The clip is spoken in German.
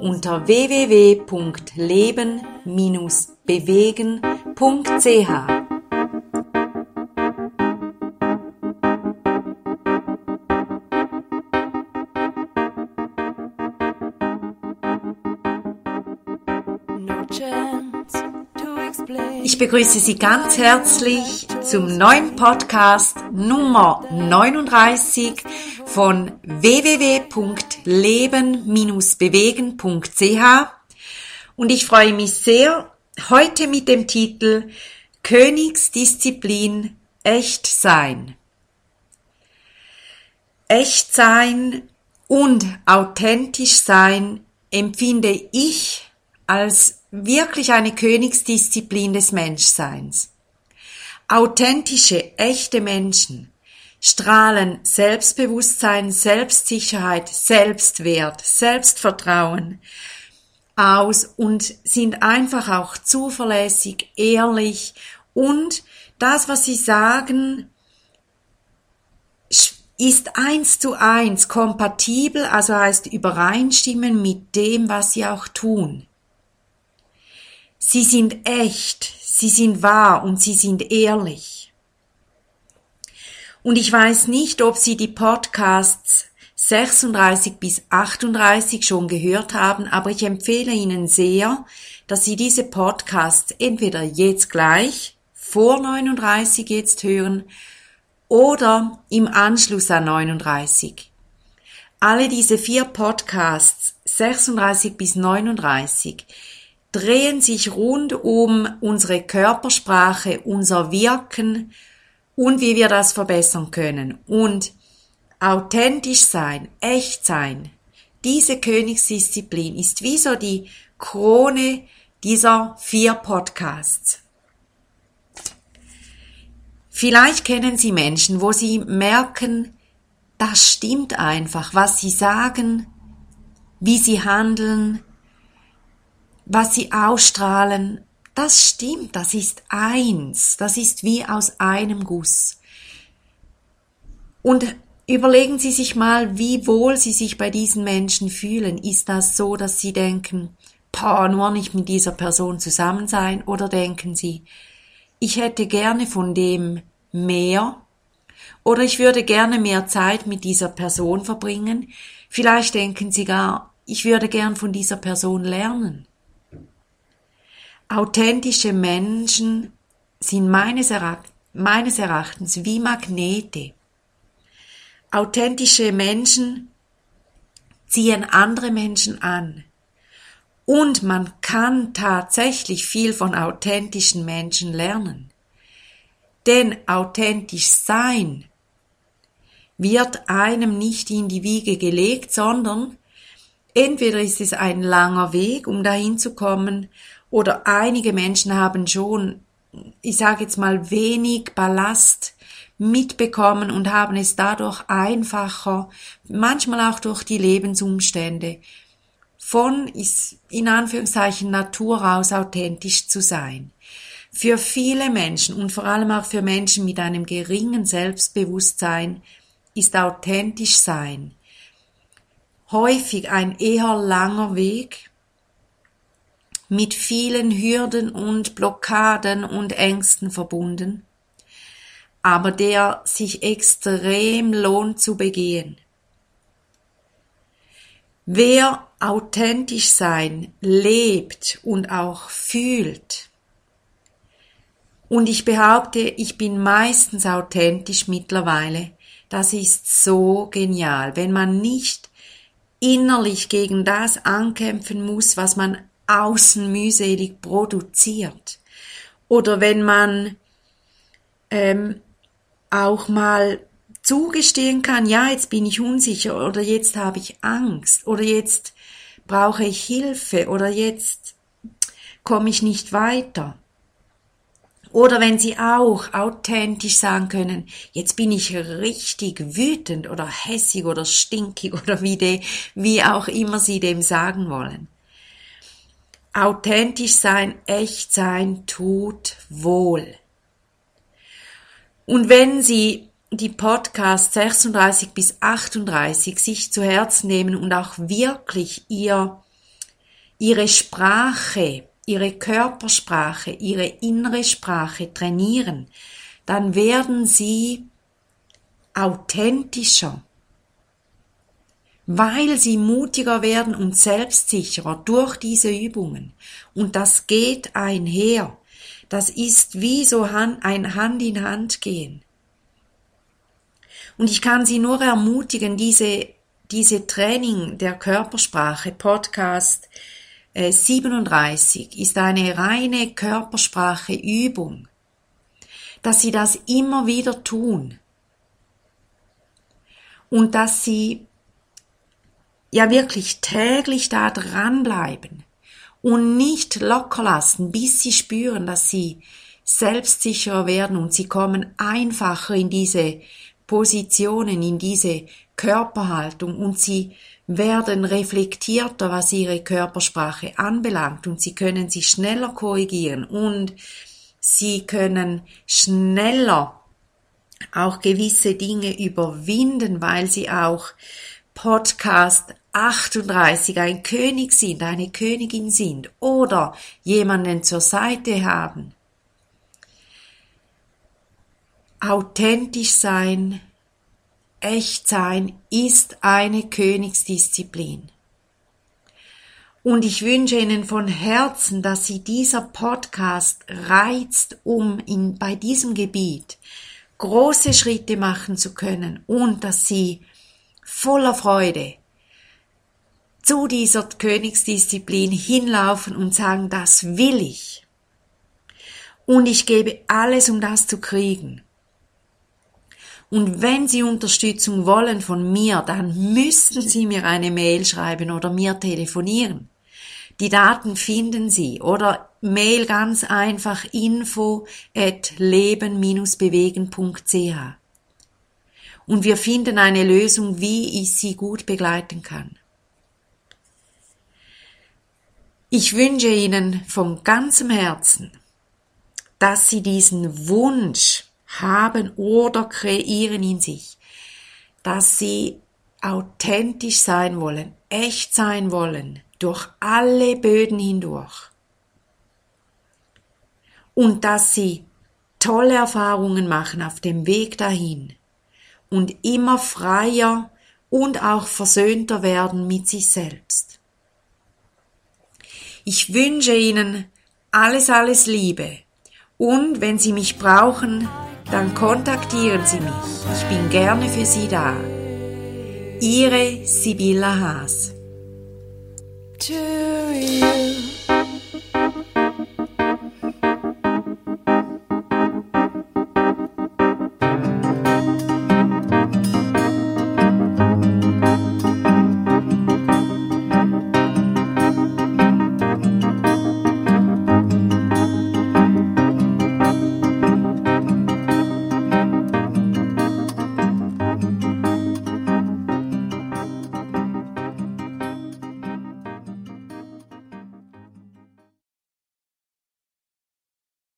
unter www.leben-bewegen.ch. Ich begrüße Sie ganz herzlich zum neuen Podcast Nummer 39 von www.leben-bewegen.ch und ich freue mich sehr heute mit dem Titel Königsdisziplin Echt sein. Echt sein und authentisch sein empfinde ich als wirklich eine Königsdisziplin des Menschseins. Authentische, echte Menschen strahlen Selbstbewusstsein, Selbstsicherheit, Selbstwert, Selbstvertrauen aus und sind einfach auch zuverlässig, ehrlich und das, was sie sagen, ist eins zu eins kompatibel, also heißt übereinstimmen mit dem, was sie auch tun. Sie sind echt, sie sind wahr und sie sind ehrlich. Und ich weiß nicht, ob Sie die Podcasts 36 bis 38 schon gehört haben, aber ich empfehle Ihnen sehr, dass Sie diese Podcasts entweder jetzt gleich, vor 39 jetzt hören, oder im Anschluss an 39. Alle diese vier Podcasts, 36 bis 39, drehen sich rund um unsere Körpersprache, unser Wirken und wie wir das verbessern können. Und authentisch sein, echt sein, diese Königsdisziplin ist wie so die Krone dieser vier Podcasts. Vielleicht kennen Sie Menschen, wo Sie merken, das stimmt einfach, was Sie sagen, wie Sie handeln, was sie ausstrahlen, das stimmt, das ist eins, das ist wie aus einem Guss. Und überlegen Sie sich mal, wie wohl Sie sich bei diesen Menschen fühlen. Ist das so, dass Sie denken, boah, nur nicht mit dieser Person zusammen sein? Oder denken Sie, ich hätte gerne von dem mehr? Oder ich würde gerne mehr Zeit mit dieser Person verbringen? Vielleicht denken Sie gar, ich würde gern von dieser Person lernen. Authentische Menschen sind meines, meines Erachtens wie Magnete. Authentische Menschen ziehen andere Menschen an. Und man kann tatsächlich viel von authentischen Menschen lernen. Denn authentisch sein wird einem nicht in die Wiege gelegt, sondern entweder ist es ein langer Weg, um dahin zu kommen, oder einige Menschen haben schon, ich sage jetzt mal, wenig Ballast mitbekommen und haben es dadurch einfacher, manchmal auch durch die Lebensumstände, von in Anführungszeichen Natur aus authentisch zu sein. Für viele Menschen und vor allem auch für Menschen mit einem geringen Selbstbewusstsein ist authentisch sein häufig ein eher langer Weg, mit vielen Hürden und Blockaden und Ängsten verbunden, aber der sich extrem lohnt zu begehen. Wer authentisch sein lebt und auch fühlt, und ich behaupte, ich bin meistens authentisch mittlerweile, das ist so genial, wenn man nicht innerlich gegen das ankämpfen muss, was man außen mühselig produziert. Oder wenn man ähm, auch mal zugestehen kann, ja, jetzt bin ich unsicher oder jetzt habe ich Angst oder jetzt brauche ich Hilfe oder jetzt komme ich nicht weiter. Oder wenn Sie auch authentisch sagen können, jetzt bin ich richtig wütend oder hässig oder stinkig oder wie, de, wie auch immer Sie dem sagen wollen. Authentisch sein, echt sein, tut wohl. Und wenn Sie die Podcasts 36 bis 38 sich zu Herzen nehmen und auch wirklich ihr, ihre Sprache ihre Körpersprache, ihre innere Sprache trainieren, dann werden sie authentischer, weil sie mutiger werden und selbstsicherer durch diese Übungen. Und das geht einher. Das ist wie so ein Hand in Hand gehen. Und ich kann Sie nur ermutigen, diese, diese Training der Körpersprache, Podcast, 37 äh, ist eine reine Körpersprache-Übung, dass sie das immer wieder tun und dass sie ja wirklich täglich da dranbleiben und nicht locker lassen, bis sie spüren, dass sie selbstsicherer werden und sie kommen einfacher in diese Positionen, in diese Körperhaltung und sie werden reflektierter, was ihre Körpersprache anbelangt und sie können sich schneller korrigieren und sie können schneller auch gewisse Dinge überwinden, weil sie auch Podcast 38 ein König sind, eine Königin sind oder jemanden zur Seite haben. Authentisch sein Echtsein ist eine Königsdisziplin. Und ich wünsche Ihnen von Herzen, dass Sie dieser Podcast reizt, um in, bei diesem Gebiet große Schritte machen zu können und dass Sie voller Freude zu dieser Königsdisziplin hinlaufen und sagen, das will ich. Und ich gebe alles, um das zu kriegen. Und wenn Sie Unterstützung wollen von mir, dann müssen Sie mir eine Mail schreiben oder mir telefonieren. Die Daten finden Sie oder Mail ganz einfach info at leben-bewegen.ch. Und wir finden eine Lösung, wie ich Sie gut begleiten kann. Ich wünsche Ihnen von ganzem Herzen, dass Sie diesen Wunsch haben oder kreieren in sich, dass sie authentisch sein wollen, echt sein wollen, durch alle Böden hindurch. Und dass sie tolle Erfahrungen machen auf dem Weg dahin und immer freier und auch versöhnter werden mit sich selbst. Ich wünsche Ihnen alles, alles Liebe und wenn Sie mich brauchen, dann kontaktieren Sie mich. Ich bin gerne für Sie da. Ihre Sibylla Haas.